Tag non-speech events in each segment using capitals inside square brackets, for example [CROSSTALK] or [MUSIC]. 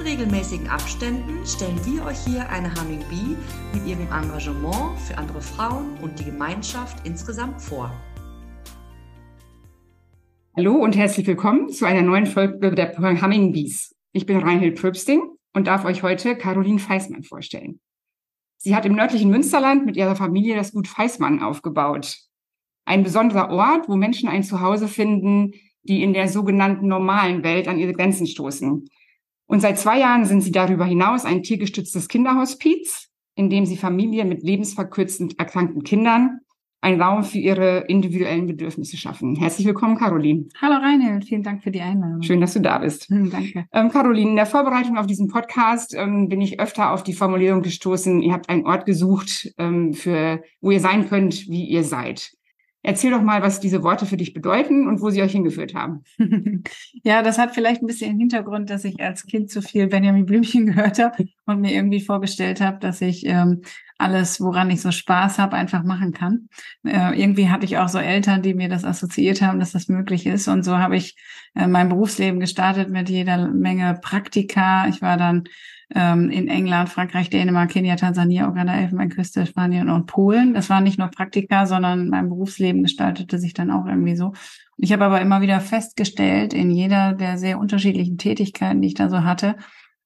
In regelmäßigen Abständen stellen wir euch hier eine Humming Bee mit ihrem Engagement für andere Frauen und die Gemeinschaft insgesamt vor. Hallo und herzlich willkommen zu einer neuen Folge der Humming Bees. Ich bin Reinhild Pröbsting und darf euch heute Caroline Feismann vorstellen. Sie hat im nördlichen Münsterland mit ihrer Familie das Gut Feismann aufgebaut. Ein besonderer Ort, wo Menschen ein Zuhause finden, die in der sogenannten normalen Welt an ihre Grenzen stoßen. Und seit zwei Jahren sind sie darüber hinaus ein tiergestütztes Kinderhospiz, in dem sie Familien mit lebensverkürzend erkrankten Kindern einen Raum für ihre individuellen Bedürfnisse schaffen. Herzlich willkommen, Caroline. Hallo Reinhild, vielen Dank für die Einladung. Schön, dass du da bist. Hm, danke. Ähm, Caroline, in der Vorbereitung auf diesen Podcast ähm, bin ich öfter auf die Formulierung gestoßen, ihr habt einen Ort gesucht, ähm, für, wo ihr sein könnt, wie ihr seid. Erzähl doch mal, was diese Worte für dich bedeuten und wo sie euch hingeführt haben. [LAUGHS] ja, das hat vielleicht ein bisschen den Hintergrund, dass ich als Kind zu viel Benjamin Blümchen [LAUGHS] gehört habe und mir irgendwie vorgestellt habe, dass ich ähm, alles, woran ich so Spaß habe, einfach machen kann. Äh, irgendwie hatte ich auch so Eltern, die mir das assoziiert haben, dass das möglich ist. Und so habe ich äh, mein Berufsleben gestartet mit jeder Menge Praktika. Ich war dann ähm, in England, Frankreich, Dänemark, Kenia, Tansania, Uganda, Elfenbeinküste, Spanien und Polen. Das war nicht nur Praktika, sondern mein Berufsleben gestaltete sich dann auch irgendwie so. Ich habe aber immer wieder festgestellt, in jeder der sehr unterschiedlichen Tätigkeiten, die ich da so hatte,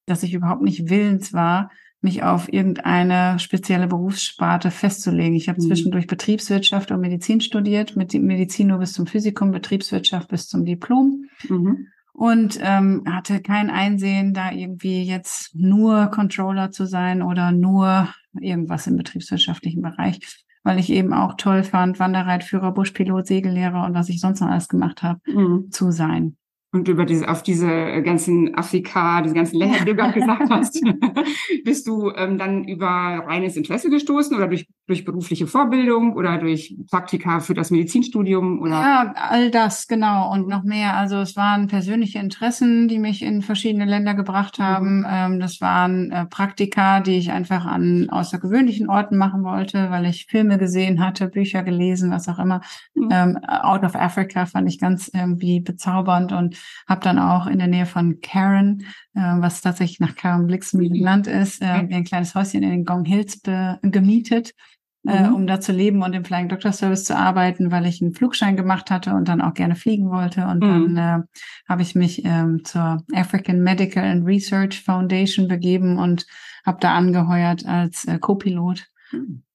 dass ich überhaupt nicht willens war, mich auf irgendeine spezielle Berufssparte festzulegen. Ich habe mhm. zwischendurch Betriebswirtschaft und Medizin studiert, mit Medizin nur bis zum Physikum, Betriebswirtschaft bis zum Diplom. Mhm und ähm, hatte kein Einsehen, da irgendwie jetzt nur Controller zu sein oder nur irgendwas im betriebswirtschaftlichen Bereich, weil ich eben auch toll fand, Wanderreitführer, Buschpilot, Segellehrer und was ich sonst noch alles gemacht habe, mhm. zu sein und über diese, auf diese ganzen Afrika, diese ganzen Länder, die du gerade gesagt hast, [LAUGHS] bist du ähm, dann über reines Interesse gestoßen oder durch, durch berufliche Vorbildung oder durch Praktika für das Medizinstudium oder? Ja, all das, genau. Und noch mehr. Also es waren persönliche Interessen, die mich in verschiedene Länder gebracht haben. Mhm. Ähm, das waren äh, Praktika, die ich einfach an außergewöhnlichen Orten machen wollte, weil ich Filme gesehen hatte, Bücher gelesen, was auch immer. Mhm. Ähm, Out of Africa fand ich ganz irgendwie bezaubernd und habe dann auch in der Nähe von Karen, äh, was tatsächlich nach Karen Blix benannt ist, äh, ein kleines Häuschen in den Gong Hills gemietet. Äh, mhm. um da zu leben und im Flying Doctor Service zu arbeiten, weil ich einen Flugschein gemacht hatte und dann auch gerne fliegen wollte. Und mhm. dann äh, habe ich mich ähm, zur African Medical and Research Foundation begeben und habe da angeheuert als äh, Co-Pilot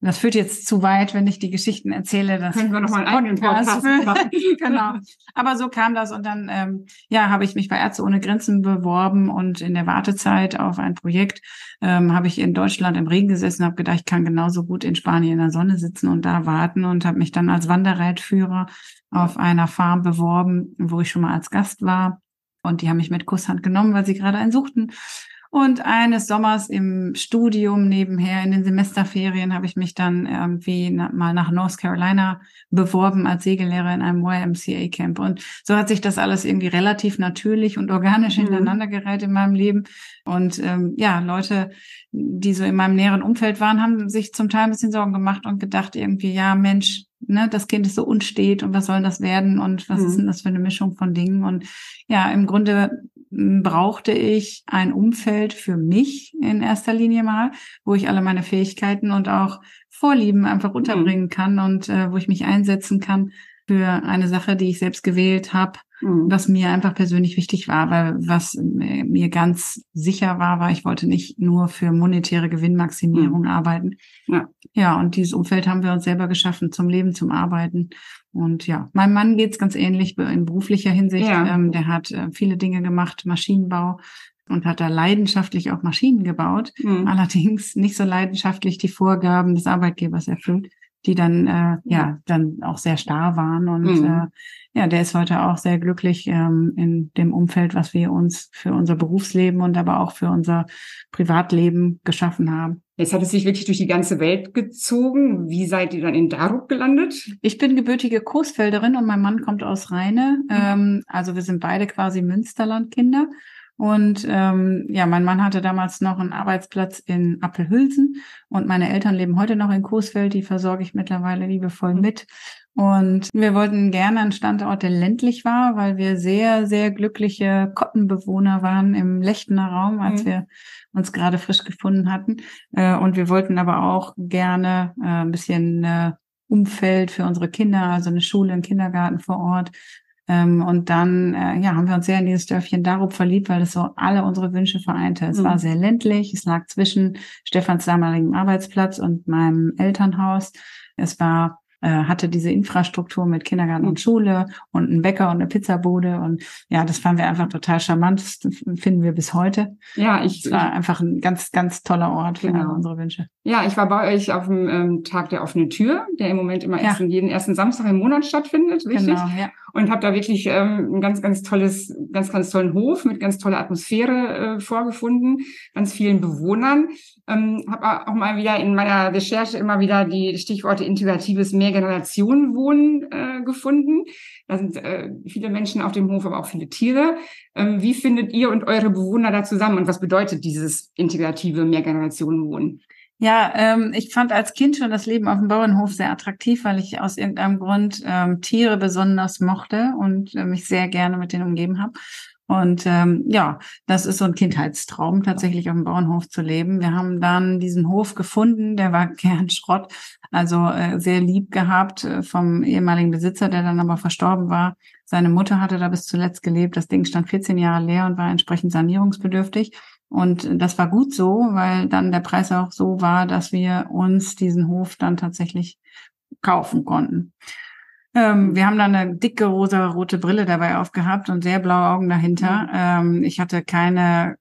das führt jetzt zu weit, wenn ich die Geschichten erzähle. Das können wir noch mal einen Podcast machen. [LAUGHS] genau. Aber so kam das und dann ähm, ja habe ich mich bei Ärzte ohne Grenzen beworben und in der Wartezeit auf ein Projekt ähm, habe ich in Deutschland im Regen gesessen, habe gedacht, ich kann genauso gut in Spanien in der Sonne sitzen und da warten und habe mich dann als Wanderreitführer auf einer Farm beworben, wo ich schon mal als Gast war. Und die haben mich mit Kusshand genommen, weil sie gerade einen suchten. Und eines Sommers im Studium nebenher in den Semesterferien habe ich mich dann irgendwie mal nach North Carolina beworben als Segellehrer in einem YMCA Camp. Und so hat sich das alles irgendwie relativ natürlich und organisch mhm. hintereinander gereiht in meinem Leben. Und ähm, ja, Leute, die so in meinem näheren Umfeld waren, haben sich zum Teil ein bisschen Sorgen gemacht und gedacht irgendwie, ja, Mensch, ne, das Kind ist so unstet und was soll das werden und was mhm. ist denn das für eine Mischung von Dingen? Und ja, im Grunde brauchte ich ein Umfeld für mich in erster Linie mal, wo ich alle meine Fähigkeiten und auch Vorlieben einfach mhm. unterbringen kann und äh, wo ich mich einsetzen kann für eine Sache, die ich selbst gewählt habe, mhm. was mir einfach persönlich wichtig war, weil was mir ganz sicher war, war, ich wollte nicht nur für monetäre Gewinnmaximierung mhm. arbeiten. Ja. ja, und dieses Umfeld haben wir uns selber geschaffen zum Leben, zum Arbeiten. Und ja, meinem Mann geht's ganz ähnlich in beruflicher Hinsicht. Ja. Ähm, der hat äh, viele Dinge gemacht, Maschinenbau und hat da leidenschaftlich auch Maschinen gebaut, mhm. allerdings nicht so leidenschaftlich die Vorgaben des Arbeitgebers erfüllt, die dann äh, ja dann auch sehr starr waren. Und mhm. äh, ja, der ist heute auch sehr glücklich ähm, in dem Umfeld, was wir uns für unser Berufsleben und aber auch für unser Privatleben geschaffen haben. Jetzt hat es sich wirklich durch die ganze Welt gezogen. Wie seid ihr dann in Darup gelandet? Ich bin gebürtige Coesfelderin und mein Mann kommt aus Rheine. Mhm. Ähm, also wir sind beide quasi Münsterlandkinder. Und ähm, ja, mein Mann hatte damals noch einen Arbeitsplatz in Appelhülsen und meine Eltern leben heute noch in Coesfeld. Die versorge ich mittlerweile liebevoll mhm. mit. Und wir wollten gerne einen Standort, der ländlich war, weil wir sehr, sehr glückliche Kottenbewohner waren im Lechtener Raum, als mhm. wir uns gerade frisch gefunden hatten. Äh, und wir wollten aber auch gerne äh, ein bisschen äh, Umfeld für unsere Kinder, also eine Schule, einen Kindergarten vor Ort. Ähm, und dann ja, haben wir uns sehr in dieses Dörfchen Darup verliebt, weil es so alle unsere Wünsche vereinte. Es mhm. war sehr ländlich, es lag zwischen Stefans damaligem Arbeitsplatz und meinem Elternhaus. Es war äh, hatte diese Infrastruktur mit Kindergarten und Schule und einen Bäcker und eine Pizzabude und ja, das fanden wir einfach total charmant. Das finden wir bis heute. Ja, ich es war einfach ein ganz, ganz toller Ort für genau. unsere Wünsche. Ja, ich war bei euch auf dem ähm, Tag der offenen Tür, der im Moment immer ja. erst jeden ersten Samstag im Monat stattfindet, richtig? Genau, ja und habe da wirklich ähm, ein ganz, ganz tolles, ganz, ganz tollen Hof mit ganz toller Atmosphäre äh, vorgefunden, ganz vielen Bewohnern. Ähm, habe auch mal wieder in meiner Recherche immer wieder die Stichworte integratives Mehrgenerationenwohnen äh, gefunden. Da sind äh, viele Menschen auf dem Hof, aber auch viele Tiere. Ähm, wie findet ihr und eure Bewohner da zusammen und was bedeutet dieses integrative Mehrgenerationenwohnen? Ja, ähm, ich fand als Kind schon das Leben auf dem Bauernhof sehr attraktiv, weil ich aus irgendeinem Grund ähm, Tiere besonders mochte und äh, mich sehr gerne mit denen umgeben habe. Und ähm, ja, das ist so ein Kindheitstraum, tatsächlich auf dem Bauernhof zu leben. Wir haben dann diesen Hof gefunden, der war [LAUGHS] gern Schrott, also äh, sehr lieb gehabt äh, vom ehemaligen Besitzer, der dann aber verstorben war. Seine Mutter hatte da bis zuletzt gelebt. Das Ding stand 14 Jahre leer und war entsprechend sanierungsbedürftig. Und das war gut so, weil dann der Preis auch so war, dass wir uns diesen Hof dann tatsächlich kaufen konnten. Ähm, wir haben dann eine dicke rosa-rote Brille dabei aufgehabt und sehr blaue Augen dahinter. Mhm. Ähm, ich hatte keine,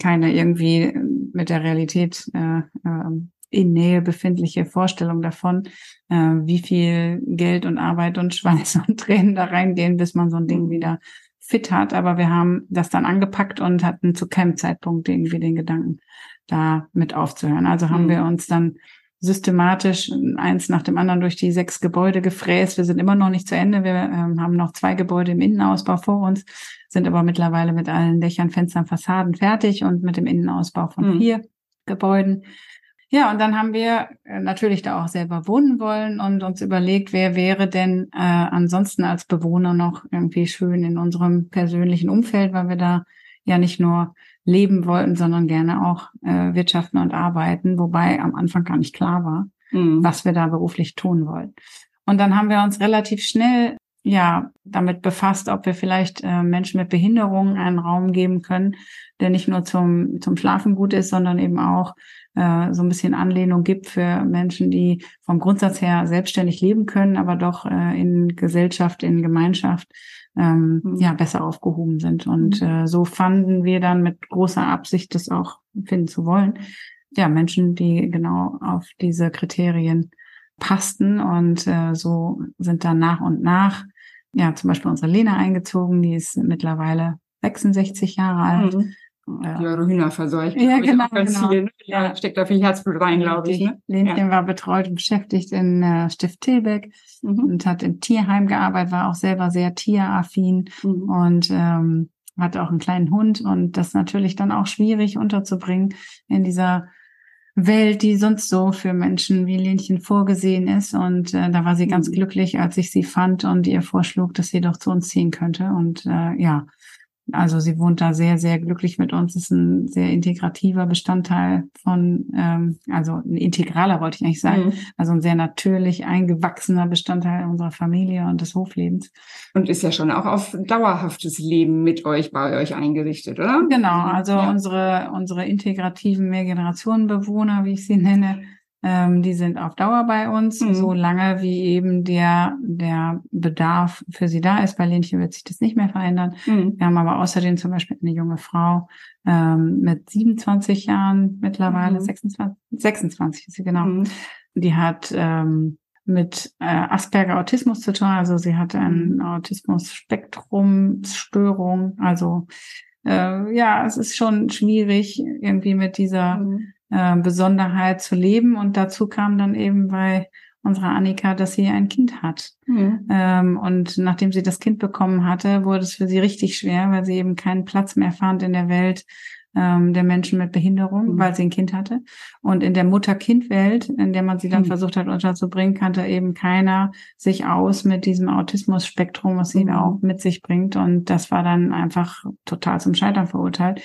keine irgendwie mit der Realität äh, äh, in Nähe befindliche Vorstellung davon, äh, wie viel Geld und Arbeit und Schweiß [LAUGHS] und Tränen da reingehen, bis man so ein Ding mhm. wieder fit hat. Aber wir haben das dann angepackt und hatten zu keinem Zeitpunkt irgendwie den Gedanken, da mit aufzuhören. Also haben mhm. wir uns dann systematisch eins nach dem anderen durch die sechs Gebäude gefräst. Wir sind immer noch nicht zu Ende. Wir ähm, haben noch zwei Gebäude im Innenausbau vor uns, sind aber mittlerweile mit allen Dächern, Fenstern, Fassaden fertig und mit dem Innenausbau von mhm. vier Gebäuden. Ja, und dann haben wir äh, natürlich da auch selber wohnen wollen und uns überlegt, wer wäre denn äh, ansonsten als Bewohner noch irgendwie schön in unserem persönlichen Umfeld, weil wir da ja nicht nur leben wollten, sondern gerne auch äh, wirtschaften und arbeiten, wobei am Anfang gar nicht klar war, mhm. was wir da beruflich tun wollen. Und dann haben wir uns relativ schnell ja damit befasst, ob wir vielleicht äh, Menschen mit Behinderungen einen Raum geben können, der nicht nur zum zum Schlafen gut ist, sondern eben auch äh, so ein bisschen Anlehnung gibt für Menschen, die vom Grundsatz her selbstständig leben können, aber doch äh, in Gesellschaft, in Gemeinschaft ähm, mhm. ja besser aufgehoben sind. Und mhm. äh, so fanden wir dann mit großer Absicht, das auch finden zu wollen, ja Menschen, die genau auf diese Kriterien passten. Und äh, so sind dann nach und nach ja zum Beispiel unsere Lena eingezogen, die ist mittlerweile 66 Jahre alt. Mhm ja. die eure Hühner verseucht. Ja, genau. Genau. Viel, ne? ja. Steckt da viel Herzblut rein, glaube ich. Ne? Lenchen ja. war betreut und beschäftigt in äh, Stift Tilbeck mhm. und hat im Tierheim gearbeitet, war auch selber sehr tieraffin mhm. und ähm, hat auch einen kleinen Hund und das natürlich dann auch schwierig unterzubringen in dieser Welt, die sonst so für Menschen wie Lenchen vorgesehen ist. Und äh, da war sie ganz mhm. glücklich, als ich sie fand und ihr vorschlug, dass sie doch zu uns ziehen könnte. Und äh, ja, also sie wohnt da sehr, sehr glücklich mit uns, ist ein sehr integrativer Bestandteil von, ähm, also ein integraler wollte ich eigentlich sagen, mhm. also ein sehr natürlich eingewachsener Bestandteil unserer Familie und des Hoflebens. Und ist ja schon auch auf dauerhaftes Leben mit euch, bei euch eingerichtet, oder? Genau, also ja. unsere, unsere integrativen Mehrgenerationenbewohner, wie ich sie nenne, ähm, die sind auf Dauer bei uns, mhm. solange wie eben der, der Bedarf für sie da ist. Bei Lenchen wird sich das nicht mehr verändern. Mhm. Wir haben aber außerdem zum Beispiel eine junge Frau ähm, mit 27 Jahren mittlerweile, mhm. 26, 26 ist sie genau. Mhm. Die hat ähm, mit äh, Asperger Autismus zu tun. Also sie hatte ein mhm. Autismus-Spektrum-Störung. Also äh, ja, es ist schon schwierig, irgendwie mit dieser mhm äh, Besonderheit zu leben. Und dazu kam dann eben bei unserer Annika, dass sie ein Kind hat. Mhm. Ähm, und nachdem sie das Kind bekommen hatte, wurde es für sie richtig schwer, weil sie eben keinen Platz mehr fand in der Welt ähm, der Menschen mit Behinderung, mhm. weil sie ein Kind hatte. Und in der Mutter-Kind-Welt, in der man sie dann mhm. versucht hat unterzubringen, kannte eben keiner sich aus mit diesem Autismus-Spektrum, was sie mhm. auch mit sich bringt. Und das war dann einfach total zum Scheitern verurteilt.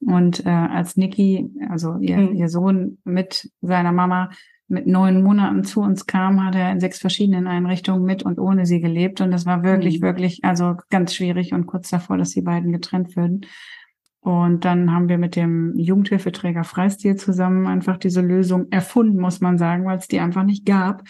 Und äh, als Niki, also ihr, mhm. ihr Sohn mit seiner Mama mit neun Monaten zu uns kam, hat er in sechs verschiedenen Einrichtungen mit und ohne sie gelebt. Und das war wirklich, mhm. wirklich, also ganz schwierig und kurz davor, dass die beiden getrennt würden. Und dann haben wir mit dem Jugendhilfeträger Freistil zusammen einfach diese Lösung erfunden, muss man sagen, weil es die einfach nicht gab,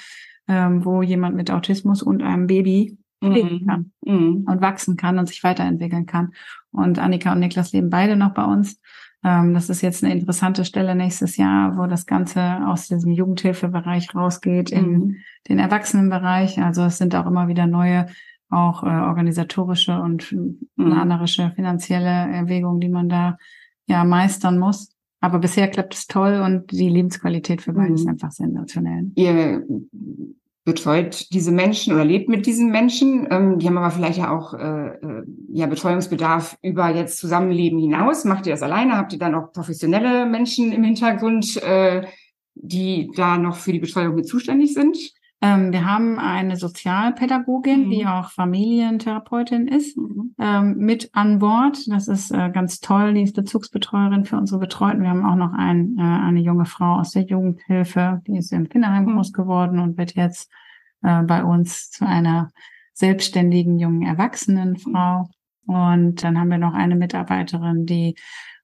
ähm, wo jemand mit Autismus und einem Baby leben mhm. kann mhm. und wachsen kann und sich weiterentwickeln kann. Und Annika und Niklas leben beide noch bei uns. Ähm, das ist jetzt eine interessante Stelle nächstes Jahr, wo das Ganze aus diesem Jugendhilfebereich rausgeht in mhm. den Erwachsenenbereich. Also es sind auch immer wieder neue, auch äh, organisatorische und mhm. planerische, finanzielle Erwägungen, die man da ja meistern muss. Aber bisher klappt es toll und die Lebensqualität für beide mhm. ist einfach sensationell. Ihr betreut diese Menschen oder lebt mit diesen Menschen. Ähm, die haben aber vielleicht ja auch äh, äh, ja Betreuungsbedarf über jetzt Zusammenleben hinaus. Macht ihr das alleine? Habt ihr dann auch professionelle Menschen im Hintergrund, äh, die da noch für die Betreuung mit zuständig sind? Ähm, wir haben eine Sozialpädagogin, mhm. die auch Familientherapeutin ist, mhm. ähm, mit an Bord. Das ist äh, ganz toll. Die ist Bezugsbetreuerin für unsere Betreuten. Wir haben auch noch ein, äh, eine junge Frau aus der Jugendhilfe, die ist im Kinderheim mhm. groß geworden und wird jetzt äh, bei uns zu einer selbstständigen jungen Erwachsenenfrau. Und dann haben wir noch eine Mitarbeiterin, die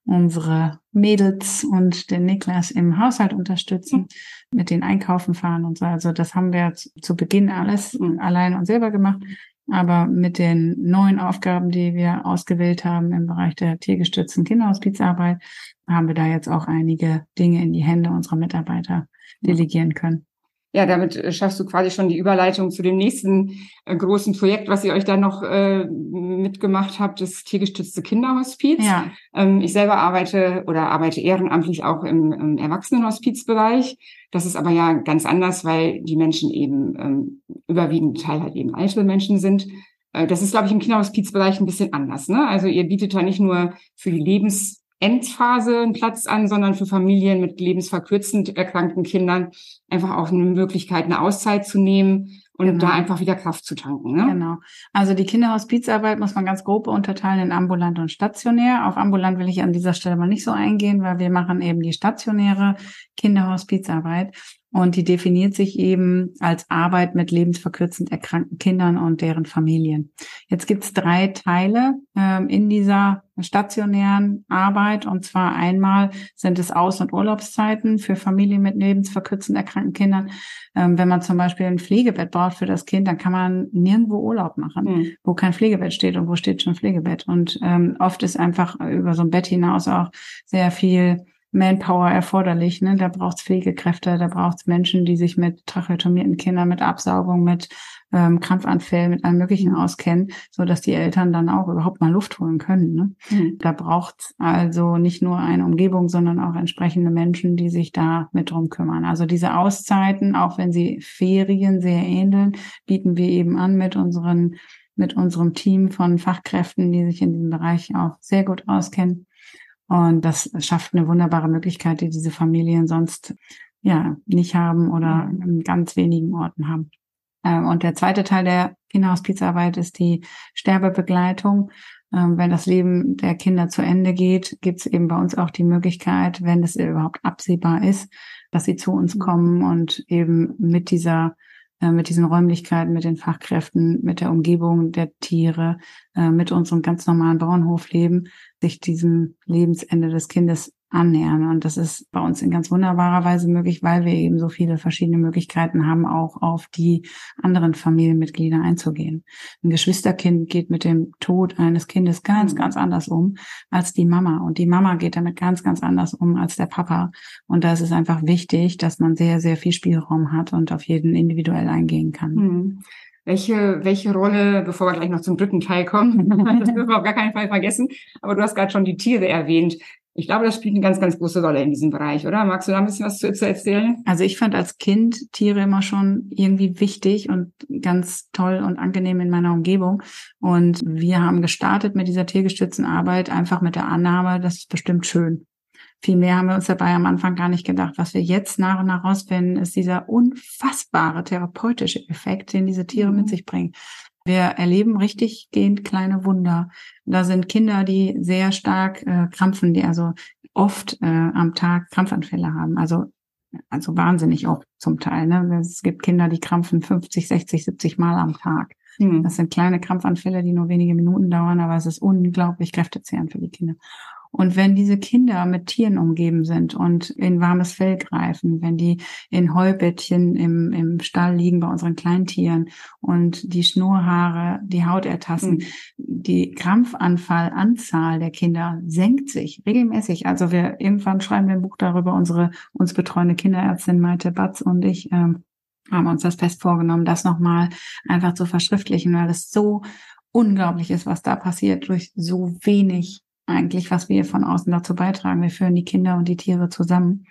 unsere Mädels und den Niklas im Haushalt unterstützen, mhm. mit den Einkaufen fahren und so. Also das haben wir zu Beginn alles allein und selber gemacht. Aber mit den neuen Aufgaben, die wir ausgewählt haben im Bereich der tiergestützten Kinderhospizarbeit, haben wir da jetzt auch einige Dinge in die Hände unserer Mitarbeiter delegieren können ja, damit äh, schaffst du quasi schon die Überleitung zu dem nächsten äh, großen Projekt, was ihr euch da noch äh, mitgemacht habt, das tiergestützte Kinderhospiz. Ja. Ähm, ich selber arbeite oder arbeite ehrenamtlich auch im, im Erwachsenenhospizbereich. Das ist aber ja ganz anders, weil die Menschen eben ähm, überwiegend Teil halt eben alte Menschen sind. Äh, das ist, glaube ich, im Kinderhospizbereich ein bisschen anders. Ne? Also ihr bietet da nicht nur für die Lebens Endphase einen Platz an, sondern für Familien mit lebensverkürzend erkrankten Kindern einfach auch eine Möglichkeit, eine Auszeit zu nehmen und genau. da einfach wieder Kraft zu tanken. Ne? Genau. Also die Kinderhospizarbeit muss man ganz grob unterteilen in ambulant und stationär. Auf ambulant will ich an dieser Stelle mal nicht so eingehen, weil wir machen eben die stationäre Kinderhospizarbeit. Und die definiert sich eben als Arbeit mit lebensverkürzend erkrankten Kindern und deren Familien. Jetzt gibt es drei Teile ähm, in dieser stationären Arbeit. Und zwar einmal sind es Aus- und Urlaubszeiten für Familien mit lebensverkürzend erkrankten Kindern. Ähm, wenn man zum Beispiel ein Pflegebett braucht für das Kind, dann kann man nirgendwo Urlaub machen, mhm. wo kein Pflegebett steht und wo steht schon Pflegebett. Und ähm, oft ist einfach über so ein Bett hinaus auch sehr viel Manpower erforderlich. Ne? Da braucht es Pflegekräfte, da braucht es Menschen, die sich mit tracheotomierten Kindern, mit Absaugung, mit ähm, Krampfanfällen, mit allem Möglichen auskennen, so dass die Eltern dann auch überhaupt mal Luft holen können. Ne? Mhm. Da braucht also nicht nur eine Umgebung, sondern auch entsprechende Menschen, die sich da mit drum kümmern. Also diese Auszeiten, auch wenn sie Ferien sehr ähneln, bieten wir eben an mit unseren mit unserem Team von Fachkräften, die sich in diesem Bereich auch sehr gut auskennen. Und das schafft eine wunderbare Möglichkeit, die diese Familien sonst ja nicht haben oder in ganz wenigen Orten haben. Ähm, und der zweite Teil der Kinderhospizarbeit ist die Sterbebegleitung. Ähm, wenn das Leben der Kinder zu Ende geht, gibt es eben bei uns auch die Möglichkeit, wenn es überhaupt absehbar ist, dass sie zu uns mhm. kommen und eben mit dieser mit diesen Räumlichkeiten, mit den Fachkräften, mit der Umgebung der Tiere, äh, mit unserem ganz normalen Bauernhofleben sich diesem Lebensende des Kindes annähern. Und das ist bei uns in ganz wunderbarer Weise möglich, weil wir eben so viele verschiedene Möglichkeiten haben, auch auf die anderen Familienmitglieder einzugehen. Ein Geschwisterkind geht mit dem Tod eines Kindes ganz, mhm. ganz anders um als die Mama. Und die Mama geht damit ganz, ganz anders um als der Papa. Und da ist es einfach wichtig, dass man sehr, sehr viel Spielraum hat und auf jeden individuell eingehen kann. Mhm. Welche, welche Rolle, bevor wir gleich noch zum dritten Teil kommen, [LAUGHS] das dürfen wir auf gar keinen Fall vergessen, aber du hast gerade schon die Tiere erwähnt. Ich glaube, das spielt eine ganz, ganz große Rolle in diesem Bereich, oder? Magst du da ein bisschen was zu, erzählen? Also ich fand als Kind Tiere immer schon irgendwie wichtig und ganz toll und angenehm in meiner Umgebung. Und wir haben gestartet mit dieser tiergestützten Arbeit einfach mit der Annahme, das ist bestimmt schön. Viel mehr haben wir uns dabei am Anfang gar nicht gedacht. Was wir jetzt nach und nach rausfinden, ist dieser unfassbare therapeutische Effekt, den diese Tiere mhm. mit sich bringen. Wir erleben richtig gehend kleine Wunder. Da sind Kinder, die sehr stark äh, krampfen, die also oft äh, am Tag Krampfanfälle haben. Also also wahnsinnig auch zum Teil. Ne? Es gibt Kinder, die krampfen 50, 60, 70 Mal am Tag. Mhm. Das sind kleine Krampfanfälle, die nur wenige Minuten dauern, aber es ist unglaublich kräftezehrend für die Kinder. Und wenn diese Kinder mit Tieren umgeben sind und in warmes Fell greifen, wenn die in Heubettchen im, im Stall liegen bei unseren Kleintieren und die Schnurhaare die Haut ertasten, mhm. die Krampfanfallanzahl der Kinder senkt sich regelmäßig. Also wir irgendwann schreiben wir ein Buch darüber, unsere uns betreuende Kinderärztin Maite Batz und ich ähm, haben uns das fest vorgenommen, das nochmal einfach zu verschriftlichen, weil es so unglaublich ist, was da passiert durch so wenig eigentlich, was wir von außen dazu beitragen. Wir führen die Kinder und die Tiere zusammen.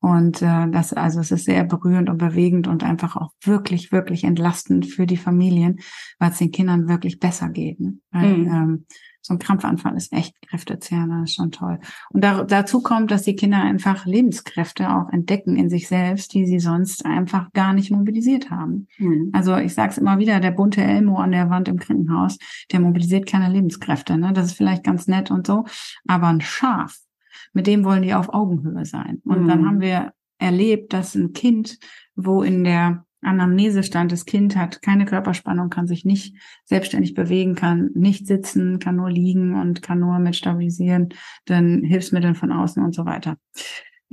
Und äh, das, also es ist sehr berührend und bewegend und einfach auch wirklich, wirklich entlastend für die Familien, weil es den Kindern wirklich besser geht. Ne? Weil, mhm. ähm, so ein Krampfanfall ist echt kräftezehrend, das ist schon toll. Und da, dazu kommt, dass die Kinder einfach Lebenskräfte auch entdecken in sich selbst, die sie sonst einfach gar nicht mobilisiert haben. Mhm. Also ich sage es immer wieder, der bunte Elmo an der Wand im Krankenhaus, der mobilisiert keine Lebenskräfte. Ne? Das ist vielleicht ganz nett und so, aber ein Schaf, mit dem wollen die auf Augenhöhe sein. Und mhm. dann haben wir erlebt, dass ein Kind, wo in der Anamnesestand, das Kind hat keine Körperspannung, kann sich nicht selbstständig bewegen, kann nicht sitzen, kann nur liegen und kann nur mit stabilisieren, dann Hilfsmitteln von außen und so weiter.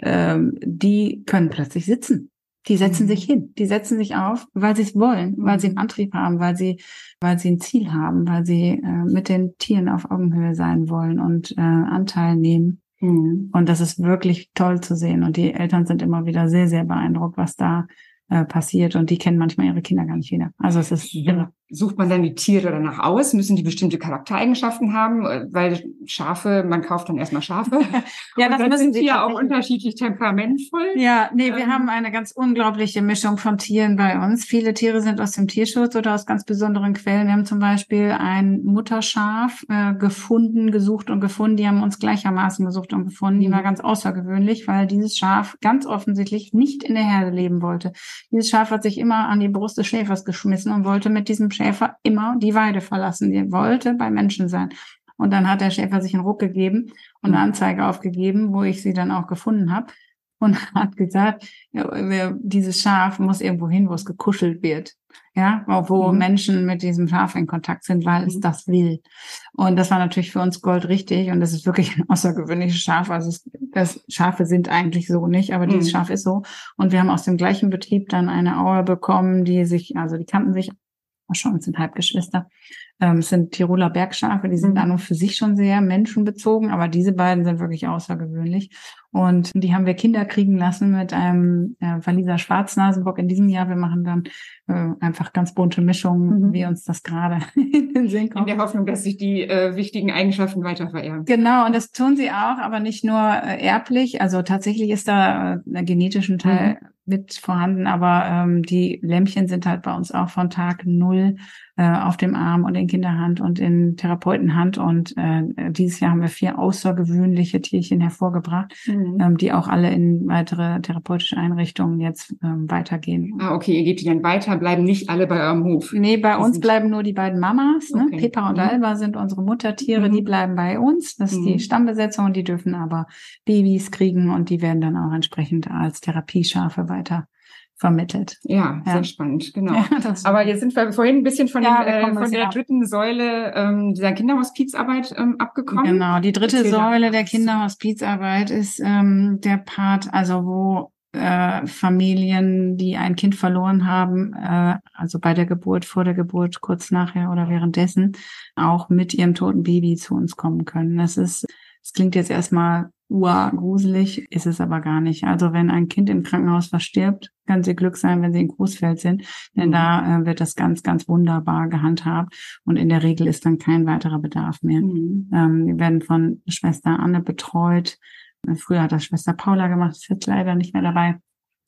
Ähm, die können plötzlich sitzen. Die setzen mhm. sich hin, die setzen sich auf, weil sie es wollen, weil sie einen Antrieb haben, weil sie, weil sie ein Ziel haben, weil sie äh, mit den Tieren auf Augenhöhe sein wollen und äh, Anteil nehmen. Mhm. Und das ist wirklich toll zu sehen. Und die Eltern sind immer wieder sehr, sehr beeindruckt, was da äh, passiert und die kennen manchmal ihre Kinder gar nicht wieder. Also es ist irre sucht man dann die Tiere danach aus? Müssen die bestimmte Charaktereigenschaften haben? Äh, weil Schafe, man kauft dann erstmal Schafe. [LAUGHS] ja, das müssen sie ja auch unterschiedlich temperamentvoll. Ja, nee, wir ähm. haben eine ganz unglaubliche Mischung von Tieren bei uns. Viele Tiere sind aus dem Tierschutz oder aus ganz besonderen Quellen. Wir haben zum Beispiel ein Mutterschaf äh, gefunden, gesucht und gefunden. Die haben uns gleichermaßen gesucht und gefunden. Die mhm. war ganz außergewöhnlich, weil dieses Schaf ganz offensichtlich nicht in der Herde leben wollte. Dieses Schaf hat sich immer an die Brust des Schäfers geschmissen und wollte mit diesem Schäfer immer die Weide verlassen. Der wollte bei Menschen sein. Und dann hat der Schäfer sich einen Ruck gegeben und eine Anzeige aufgegeben, wo ich sie dann auch gefunden habe und [LAUGHS] hat gesagt, dieses Schaf muss irgendwo hin, wo es gekuschelt wird. Ja, wo mhm. Menschen mit diesem Schaf in Kontakt sind, weil es mhm. das will. Und das war natürlich für uns Gold richtig. Und das ist wirklich ein außergewöhnliches Schaf. Also es, das Schafe sind eigentlich so nicht, aber dieses mhm. Schaf ist so. Und wir haben aus dem gleichen Betrieb dann eine Auer bekommen, die sich, also die kannten sich schon, sind Halbgeschwister. Ähm, es sind Tiroler Bergschafe, die sind mhm. an und für sich schon sehr menschenbezogen, aber diese beiden sind wirklich außergewöhnlich. Und die haben wir Kinder kriegen lassen mit einem äh, Waliser Schwarznasenbock in diesem Jahr. Wir machen dann äh, einfach ganz bunte Mischungen, mhm. wie uns das gerade [LAUGHS] in den Sinn kommt. In der Hoffnung, dass sich die äh, wichtigen Eigenschaften weiter vererben. Genau, und das tun sie auch, aber nicht nur äh, erblich. Also tatsächlich ist da äh, ein genetischen Teil mhm mit vorhanden, aber ähm, die Lämpchen sind halt bei uns auch von Tag null äh, auf dem Arm und in Kinderhand und in Therapeutenhand. Und äh, dieses Jahr haben wir vier außergewöhnliche Tierchen hervorgebracht, mhm. ähm, die auch alle in weitere therapeutische Einrichtungen jetzt ähm, weitergehen. Ah, okay, ihr gebt die dann weiter, bleiben nicht alle bei eurem Hof. Nee, bei das uns bleiben nur die beiden Mamas. Ne? Okay. Pippa und mhm. Alba sind unsere Muttertiere, mhm. die bleiben bei uns. Das ist die mhm. Stammbesetzung und die dürfen aber Babys kriegen und die werden dann auch entsprechend als Therapieschafe weiter vermittelt. Ja, ja. sehr spannend, genau. [LAUGHS] Ja, Aber jetzt sind wir vorhin ein bisschen von, ja, dem, äh, von der dritten Säule ähm, dieser Kinderhospizarbeit ähm, abgekommen. Genau, die dritte Erzähl Säule der Kinderhospizarbeit ist ähm, der Part, also wo äh, Familien, die ein Kind verloren haben, äh, also bei der Geburt, vor der Geburt, kurz nachher oder währenddessen, auch mit ihrem toten Baby zu uns kommen können. Das ist, es klingt jetzt erstmal wow, gruselig ist es aber gar nicht. Also wenn ein Kind im Krankenhaus verstirbt, kann sie Glück sein, wenn sie in Großfeld sind, denn da äh, wird das ganz, ganz wunderbar gehandhabt und in der Regel ist dann kein weiterer Bedarf mehr. Mhm. Ähm, wir werden von Schwester Anne betreut. Früher hat das Schwester Paula gemacht, ist jetzt leider nicht mehr dabei.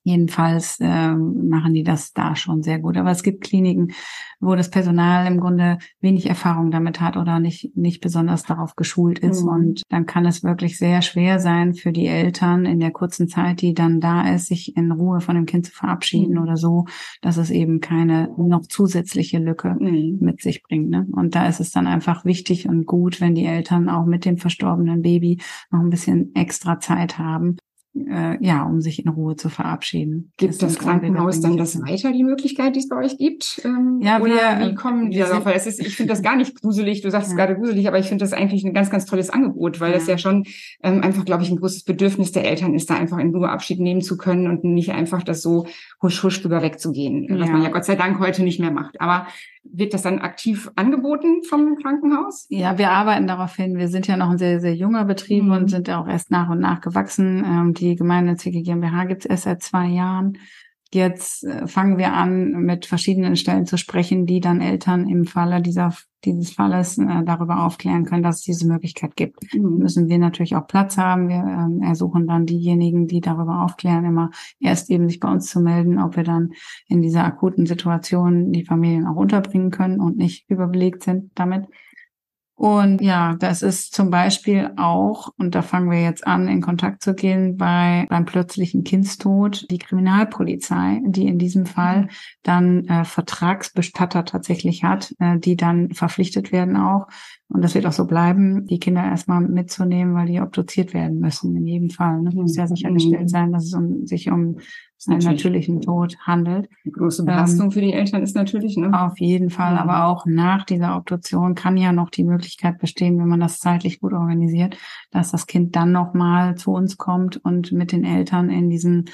Jedenfalls äh, machen die das da schon sehr gut. Aber es gibt Kliniken, wo das Personal im Grunde wenig Erfahrung damit hat oder nicht, nicht besonders darauf geschult ist. Mhm. Und dann kann es wirklich sehr schwer sein für die Eltern in der kurzen Zeit, die dann da ist, sich in Ruhe von dem Kind zu verabschieden mhm. oder so, dass es eben keine noch zusätzliche Lücke mhm. mit sich bringt. Ne? Und da ist es dann einfach wichtig und gut, wenn die Eltern auch mit dem verstorbenen Baby noch ein bisschen extra Zeit haben, äh, ja, um sich in Ruhe zu verabschieden. Gibt das, das Krankenhaus dann das weiter, die Möglichkeit, die es bei euch gibt? Ähm, ja, wir, wie äh, kommen wir darauf? Weil es ist, ich finde das gar nicht gruselig, du sagst ja. es gerade gruselig, aber ich finde das eigentlich ein ganz, ganz tolles Angebot, weil ja. das ja schon ähm, einfach, glaube ich, ein großes Bedürfnis der Eltern ist, da einfach in Ruhe Abschied nehmen zu können und nicht einfach das so husch husch drüber wegzugehen, ja. was man ja Gott sei Dank heute nicht mehr macht. Aber wird das dann aktiv angeboten vom Krankenhaus? Ja, wir arbeiten darauf hin. Wir sind ja noch ein sehr, sehr junger Betrieb mhm. und sind ja auch erst nach und nach gewachsen. Ähm, die gemeinnützige GmbH gibt es erst seit zwei Jahren. Jetzt äh, fangen wir an, mit verschiedenen Stellen zu sprechen, die dann Eltern im Falle dieser, dieses Falles äh, darüber aufklären können, dass es diese Möglichkeit gibt. Mhm. Müssen wir natürlich auch Platz haben. Wir ähm, ersuchen dann diejenigen, die darüber aufklären, immer erst eben sich bei uns zu melden, ob wir dann in dieser akuten Situation die Familien auch unterbringen können und nicht überbelegt sind damit. Und ja, das ist zum Beispiel auch, und da fangen wir jetzt an, in Kontakt zu gehen bei beim plötzlichen Kindstod, die Kriminalpolizei, die in diesem Fall dann äh, Vertragsbestatter tatsächlich hat, äh, die dann verpflichtet werden auch. Und das wird auch so bleiben, die Kinder erstmal mitzunehmen, weil die obduziert werden müssen, in jedem Fall. Ne? Muss ja sichergestellt sein, dass es um, sich um einen natürlichen Tod handelt. Eine große Belastung ähm, für die Eltern ist natürlich, ne? Auf jeden Fall, ja. aber auch nach dieser Obduktion kann ja noch die Möglichkeit bestehen, wenn man das zeitlich gut organisiert, dass das Kind dann nochmal zu uns kommt und mit den Eltern in diesen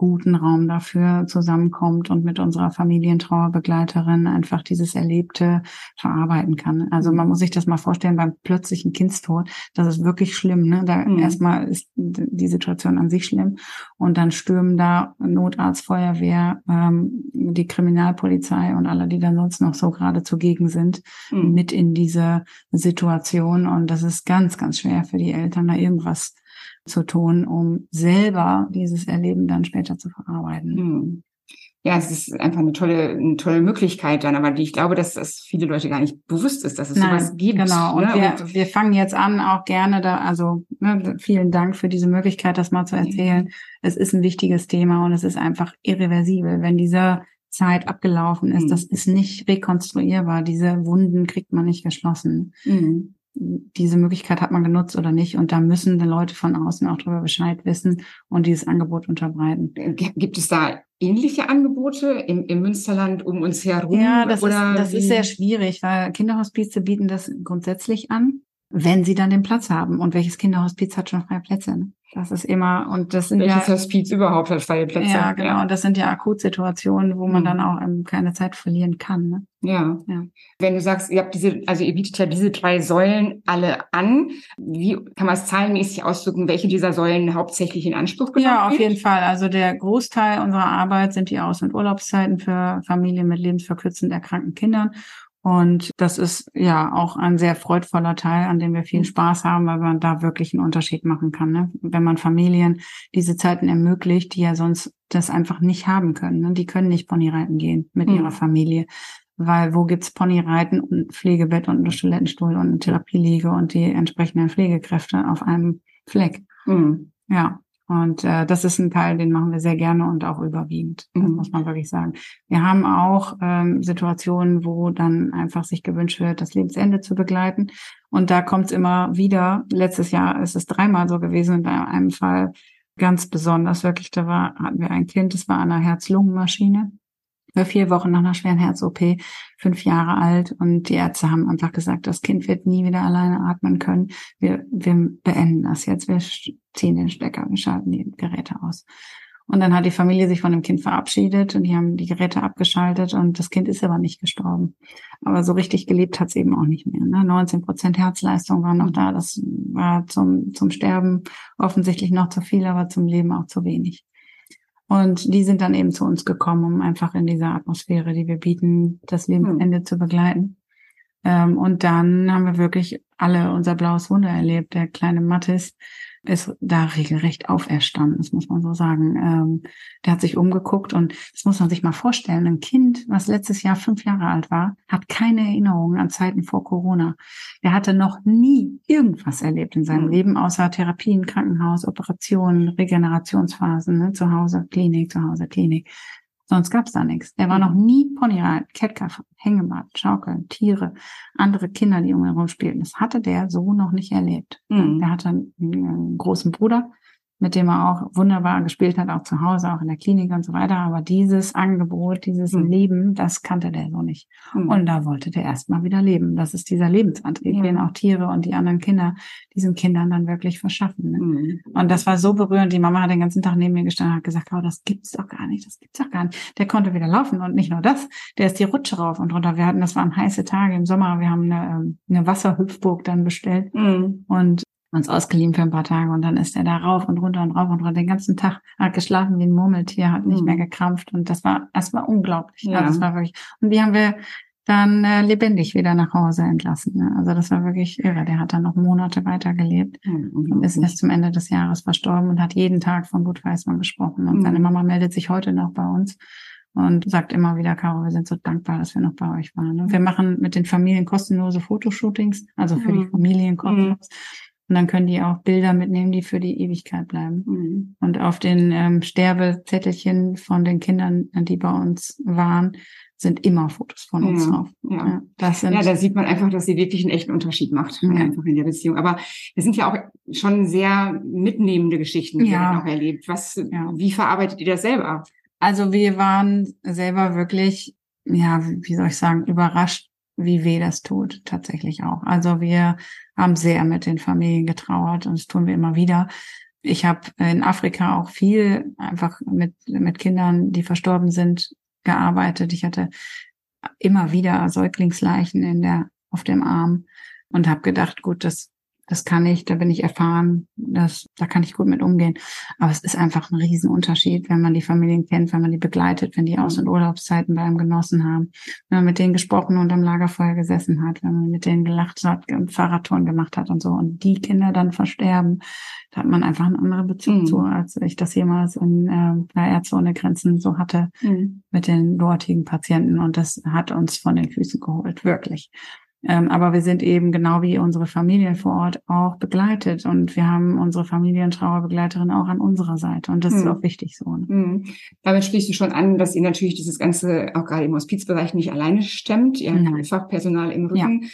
guten Raum dafür zusammenkommt und mit unserer Familientrauerbegleiterin einfach dieses Erlebte verarbeiten kann. Also man muss sich das mal vorstellen beim plötzlichen Kindstod, das ist wirklich schlimm. Ne? Da mhm. erstmal ist die Situation an sich schlimm und dann stürmen da Notarzt, Feuerwehr, ähm, die Kriminalpolizei und alle, die dann sonst noch so gerade zugegen sind, mhm. mit in diese Situation und das ist ganz, ganz schwer für die Eltern, da irgendwas zu tun, um selber dieses Erleben dann später zu verarbeiten. Hm. Ja, es ist einfach eine tolle, eine tolle Möglichkeit dann, aber ich glaube, dass das viele Leute gar nicht bewusst ist, dass es Nein, sowas gibt. Genau. Und, ne? wir, und wir fangen jetzt an, auch gerne da, also ne, vielen Dank für diese Möglichkeit, das mal zu erzählen. Mhm. Es ist ein wichtiges Thema und es ist einfach irreversibel. Wenn diese Zeit abgelaufen ist, mhm. das ist nicht rekonstruierbar. Diese Wunden kriegt man nicht geschlossen. Mhm diese Möglichkeit hat man genutzt oder nicht. Und da müssen die Leute von außen auch darüber Bescheid wissen und dieses Angebot unterbreiten. Gibt es da ähnliche Angebote im, im Münsterland um uns herum? Ja, das, ist, das ist sehr schwierig, weil Kinderhospize bieten das grundsätzlich an, wenn sie dann den Platz haben. Und welches Kinderhospiz hat schon freie Plätze? Ne? Das ist immer, und das sind Welches ja. Hospiz überhaupt hat freie Plätze. Ja, genau. Ja. Und das sind ja Akutsituationen, wo man mhm. dann auch ähm, keine Zeit verlieren kann. Ne? Ja. ja. Wenn du sagst, ihr habt diese, also ihr bietet ja diese drei Säulen alle an. Wie kann man es zahlenmäßig ausdrücken, welche dieser Säulen hauptsächlich in Anspruch genommen Ja, auf wird? jeden Fall. Also der Großteil unserer Arbeit sind die Aus- und Urlaubszeiten für Familien mit lebensverkürzend erkrankten Kindern. Und das ist ja auch ein sehr freudvoller Teil, an dem wir viel mhm. Spaß haben, weil man da wirklich einen Unterschied machen kann. Ne? Wenn man Familien diese Zeiten ermöglicht, die ja sonst das einfach nicht haben können. Ne? Die können nicht Ponyreiten gehen mit mhm. ihrer Familie. Weil wo gibt's Ponyreiten und Pflegebett und einen Toilettenstuhl und eine Therapieliege und die entsprechenden Pflegekräfte auf einem Fleck? Mhm. Ja. Und äh, das ist ein Teil, den machen wir sehr gerne und auch überwiegend. Mhm. muss man wirklich sagen. Wir haben auch ähm, Situationen, wo dann einfach sich gewünscht wird, das Lebensende zu begleiten. Und da kommt es immer wieder. Letztes Jahr ist es dreimal so gewesen und bei einem Fall ganz besonders wirklich. Da war hatten wir ein Kind, das war an einer Herz-Lungen-Maschine für vier Wochen nach einer schweren Herz-OP, fünf Jahre alt. Und die Ärzte haben einfach gesagt, das Kind wird nie wieder alleine atmen können. Wir, wir beenden das jetzt. Wir ziehen den Stecker, wir schalten die Geräte aus. Und dann hat die Familie sich von dem Kind verabschiedet und die haben die Geräte abgeschaltet und das Kind ist aber nicht gestorben. Aber so richtig gelebt hat es eben auch nicht mehr. Ne? 19 Prozent Herzleistung waren noch da. Das war zum, zum Sterben offensichtlich noch zu viel, aber zum Leben auch zu wenig. Und die sind dann eben zu uns gekommen, um einfach in dieser Atmosphäre, die wir bieten, das Lebensende hm. zu begleiten. Ähm, und dann haben wir wirklich alle unser blaues Wunder erlebt. Der kleine Mattis ist da regelrecht auferstanden, das muss man so sagen. Ähm, der hat sich umgeguckt und das muss man sich mal vorstellen. Ein Kind, was letztes Jahr fünf Jahre alt war, hat keine Erinnerungen an Zeiten vor Corona. Der hatte noch nie irgendwas erlebt in seinem mhm. Leben, außer Therapien, Krankenhaus, Operationen, Regenerationsphasen, ne, zu Hause, Klinik, zu Hause, Klinik. Sonst gab's da nichts. Er war noch nie Ponyreiten, Kettkaff, Hängebad, Schaukeln, Tiere, andere Kinder, die um ihn herum spielten. Das hatte der so noch nicht erlebt. Mhm. Er hatte einen, einen großen Bruder, mit dem er auch wunderbar gespielt hat, auch zu Hause, auch in der Klinik und so weiter. Aber dieses Angebot, dieses mhm. Leben, das kannte der so nicht. Mhm. Und da wollte der erstmal wieder leben. Das ist dieser Lebensantrieb, ja. den auch Tiere und die anderen Kinder diesen Kindern dann wirklich verschaffen. Ne? Mhm. Und das war so berührend. Die Mama hat den ganzen Tag neben mir gestanden und hat gesagt, oh, das gibt's doch gar nicht, das gibt's doch gar nicht. Der konnte wieder laufen und nicht nur das, der ist die Rutsche rauf und runter. Wir hatten, das waren heiße Tage im Sommer, wir haben eine, ähm, eine Wasserhüpfburg dann bestellt mhm. und uns ausgeliehen für ein paar Tage und dann ist er da rauf und runter und rauf und runter den ganzen Tag, hat geschlafen wie ein Murmeltier, hat nicht mhm. mehr gekrampft und das war, das war unglaublich. Ja. das war wirklich, und die haben wir dann äh, lebendig wieder nach Hause entlassen. Ne? Also das war wirklich irre. Der hat dann noch Monate weitergelebt mhm. und ist erst zum Ende des Jahres verstorben und hat jeden Tag von Gut Weißmann gesprochen. Und mhm. seine Mama meldet sich heute noch bei uns und sagt immer wieder, Caro, wir sind so dankbar, dass wir noch bei euch waren. Und wir machen mit den Familien kostenlose Fotoshootings, also für die mhm. Familien kostenlos. Und dann können die auch Bilder mitnehmen, die für die Ewigkeit bleiben. Mhm. Und auf den ähm, Sterbezettelchen von den Kindern, die bei uns waren, sind immer Fotos von uns ja, drauf. Ja. Das sind, ja, da sieht man einfach, dass sie wirklich einen echten Unterschied macht, ja. einfach in der Beziehung. Aber wir sind ja auch schon sehr mitnehmende Geschichten, die ja. ihr auch erlebt. Was, ja. wie verarbeitet ihr das selber? Also wir waren selber wirklich, ja, wie soll ich sagen, überrascht, wie weh das tut, tatsächlich auch. Also wir haben sehr mit den Familien getrauert und das tun wir immer wieder. Ich habe in Afrika auch viel einfach mit, mit Kindern, die verstorben sind, gearbeitet. Ich hatte immer wieder Säuglingsleichen in der, auf dem Arm und habe gedacht, gut, das das kann ich, da bin ich erfahren, das, da kann ich gut mit umgehen. Aber es ist einfach ein Riesenunterschied, wenn man die Familien kennt, wenn man die begleitet, wenn die Aus- und Urlaubszeiten bei einem genossen haben, wenn man mit denen gesprochen und am Lagerfeuer gesessen hat, wenn man mit denen gelacht hat, Fahrradtouren gemacht hat und so. Und die Kinder dann versterben, da hat man einfach eine andere Beziehung mhm. zu, als ich das jemals in äh, Ärzte ohne Grenzen so hatte mhm. mit den dortigen Patienten. Und das hat uns von den Füßen geholt, wirklich. Ähm, aber wir sind eben genau wie unsere Familien vor Ort auch begleitet und wir haben unsere Familientrauerbegleiterin auch an unserer Seite und das hm. ist auch wichtig so. Ne? Hm. Damit sprichst du schon an, dass ihr natürlich dieses Ganze auch gerade im Hospizbereich nicht alleine stemmt. Ihr habt Fachpersonal im Rücken. Ja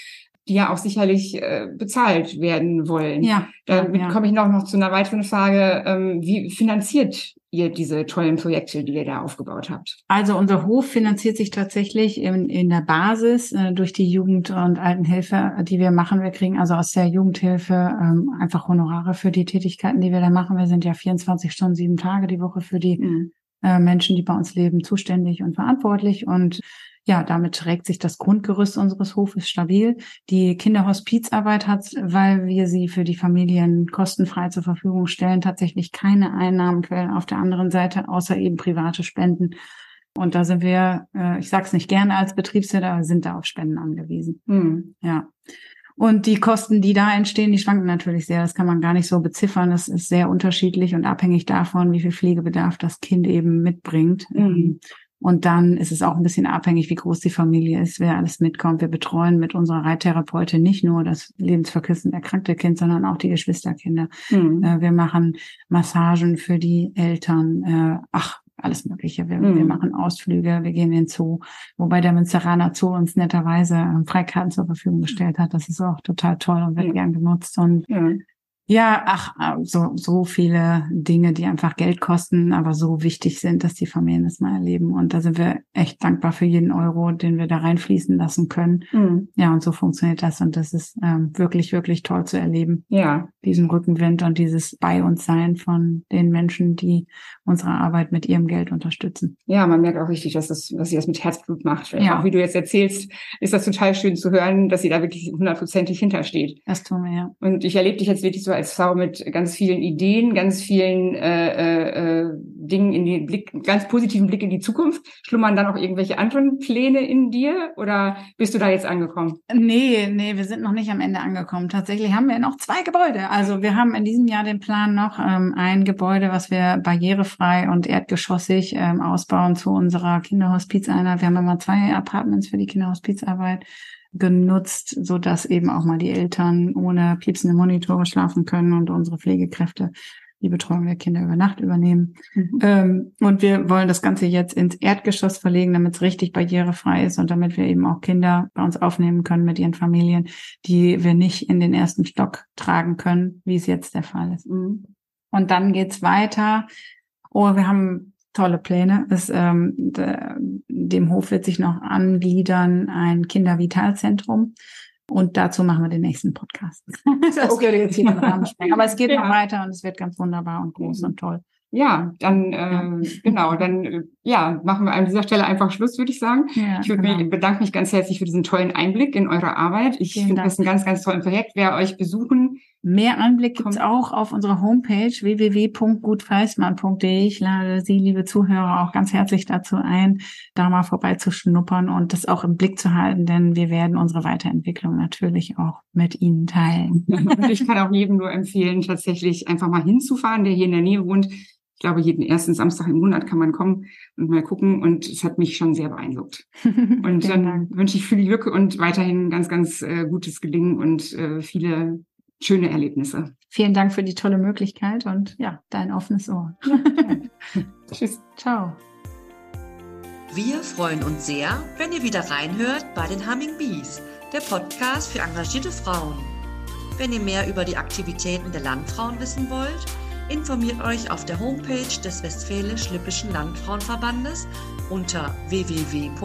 die ja auch sicherlich äh, bezahlt werden wollen. Ja. Damit ja. komme ich noch, noch zu einer weiteren Frage. Ähm, wie finanziert ihr diese tollen Projekte, die ihr da aufgebaut habt? Also unser Hof finanziert sich tatsächlich in, in der Basis äh, durch die Jugend- und Altenhilfe, die wir machen. Wir kriegen also aus der Jugendhilfe ähm, einfach Honorare für die Tätigkeiten, die wir da machen. Wir sind ja 24 Stunden, sieben Tage die Woche für die mhm. äh, Menschen, die bei uns leben, zuständig und verantwortlich und ja, damit trägt sich das Grundgerüst unseres Hofes stabil. Die Kinderhospizarbeit hat, weil wir sie für die Familien kostenfrei zur Verfügung stellen, tatsächlich keine Einnahmenquellen auf der anderen Seite, außer eben private Spenden. Und da sind wir, äh, ich sage es nicht gerne als Betriebswirt, aber sind da auf Spenden angewiesen. Hm. Ja. Und die Kosten, die da entstehen, die schwanken natürlich sehr. Das kann man gar nicht so beziffern. Das ist sehr unterschiedlich und abhängig davon, wie viel Pflegebedarf das Kind eben mitbringt. Mhm. Und dann ist es auch ein bisschen abhängig, wie groß die Familie ist, wer alles mitkommt. Wir betreuen mit unserer Reittherapeutin nicht nur das lebensverkürzend erkrankte Kind, sondern auch die Geschwisterkinder. Mhm. Äh, wir machen Massagen für die Eltern. Äh, ach, alles Mögliche. Wir, mhm. wir, machen Ausflüge, wir gehen in den Zoo, wobei der Münsteraner Zoo uns netterweise Freikarten zur Verfügung gestellt hat. Das ist auch total toll und wird mhm. gern genutzt. Und ja. Ja, ach, äh, so, so viele Dinge, die einfach Geld kosten, aber so wichtig sind, dass die Familien das mal erleben. Und da sind wir echt dankbar für jeden Euro, den wir da reinfließen lassen können. Mhm. Ja, und so funktioniert das. Und das ist ähm, wirklich, wirklich toll zu erleben. Ja. Diesen Rückenwind und dieses Bei uns sein von den Menschen, die unsere Arbeit mit ihrem Geld unterstützen. Ja, man merkt auch richtig, dass, das, dass sie das mit Herzblut macht. Ja. Auch wie du jetzt erzählst, ist das total schön zu hören, dass sie da wirklich hundertprozentig hintersteht. Das tun wir, ja. Und ich erlebe dich jetzt wirklich so als Frau mit ganz vielen Ideen, ganz vielen äh, äh, äh, Dingen in die Blick, ganz positiven Blick in die Zukunft. Schlummern dann auch irgendwelche anderen Pläne in dir oder bist du da jetzt angekommen? Nee, nee, wir sind noch nicht am Ende angekommen. Tatsächlich haben wir noch zwei Gebäude. Also wir haben in diesem Jahr den Plan noch ähm, ein Gebäude, was wir barrierefrei und erdgeschossig ähm, ausbauen zu unserer Kinderhospizeinheit. Wir haben immer zwei Apartments für die Kinderhospizarbeit genutzt, so dass eben auch mal die Eltern ohne piepsende Monitore schlafen können und unsere Pflegekräfte die Betreuung der Kinder über Nacht übernehmen. Mhm. Ähm, und wir wollen das Ganze jetzt ins Erdgeschoss verlegen, damit es richtig barrierefrei ist und damit wir eben auch Kinder bei uns aufnehmen können mit ihren Familien, die wir nicht in den ersten Stock tragen können, wie es jetzt der Fall ist. Mhm. Und dann geht's weiter. Oh, wir haben tolle Pläne. Es, ähm, de, dem Hof wird sich noch angliedern ein Kindervitalzentrum. Und dazu machen wir den nächsten Podcast. [LAUGHS] das okay. würde jetzt hier den Rahmen sprengen. Aber es geht ja. noch weiter und es wird ganz wunderbar und groß und toll. Ja, dann äh, genau, dann äh, ja, machen wir an dieser Stelle einfach Schluss, würde ich sagen. Ja, ich genau. mich bedanke mich ganz herzlich für diesen tollen Einblick in eure Arbeit. Ich finde das ein ganz, ganz tolles Projekt. Wer euch besuchen Mehr Anblick gibt's auch auf unserer Homepage www.gutfeismann.de. Ich lade Sie, liebe Zuhörer, auch ganz herzlich dazu ein, da mal vorbeizuschnuppern und das auch im Blick zu halten, denn wir werden unsere Weiterentwicklung natürlich auch mit Ihnen teilen. Und ich kann auch jedem nur empfehlen, tatsächlich einfach mal hinzufahren, der hier in der Nähe wohnt. Ich glaube, jeden ersten Samstag im Monat kann man kommen und mal gucken. Und es hat mich schon sehr beeindruckt. [LAUGHS] Und dann wünsche ich viel Glück und weiterhin ganz, ganz äh, gutes Gelingen und äh, viele schöne Erlebnisse. Vielen Dank für die tolle Möglichkeit und ja, dein offenes Ohr. [LAUGHS] Tschüss. Ciao. Wir freuen uns sehr, wenn ihr wieder reinhört bei den Humming Bees, der Podcast für engagierte Frauen. Wenn ihr mehr über die Aktivitäten der Landfrauen wissen wollt, informiert euch auf der Homepage des Westfälisch-Lippischen Landfrauenverbandes unter www.wllv.de.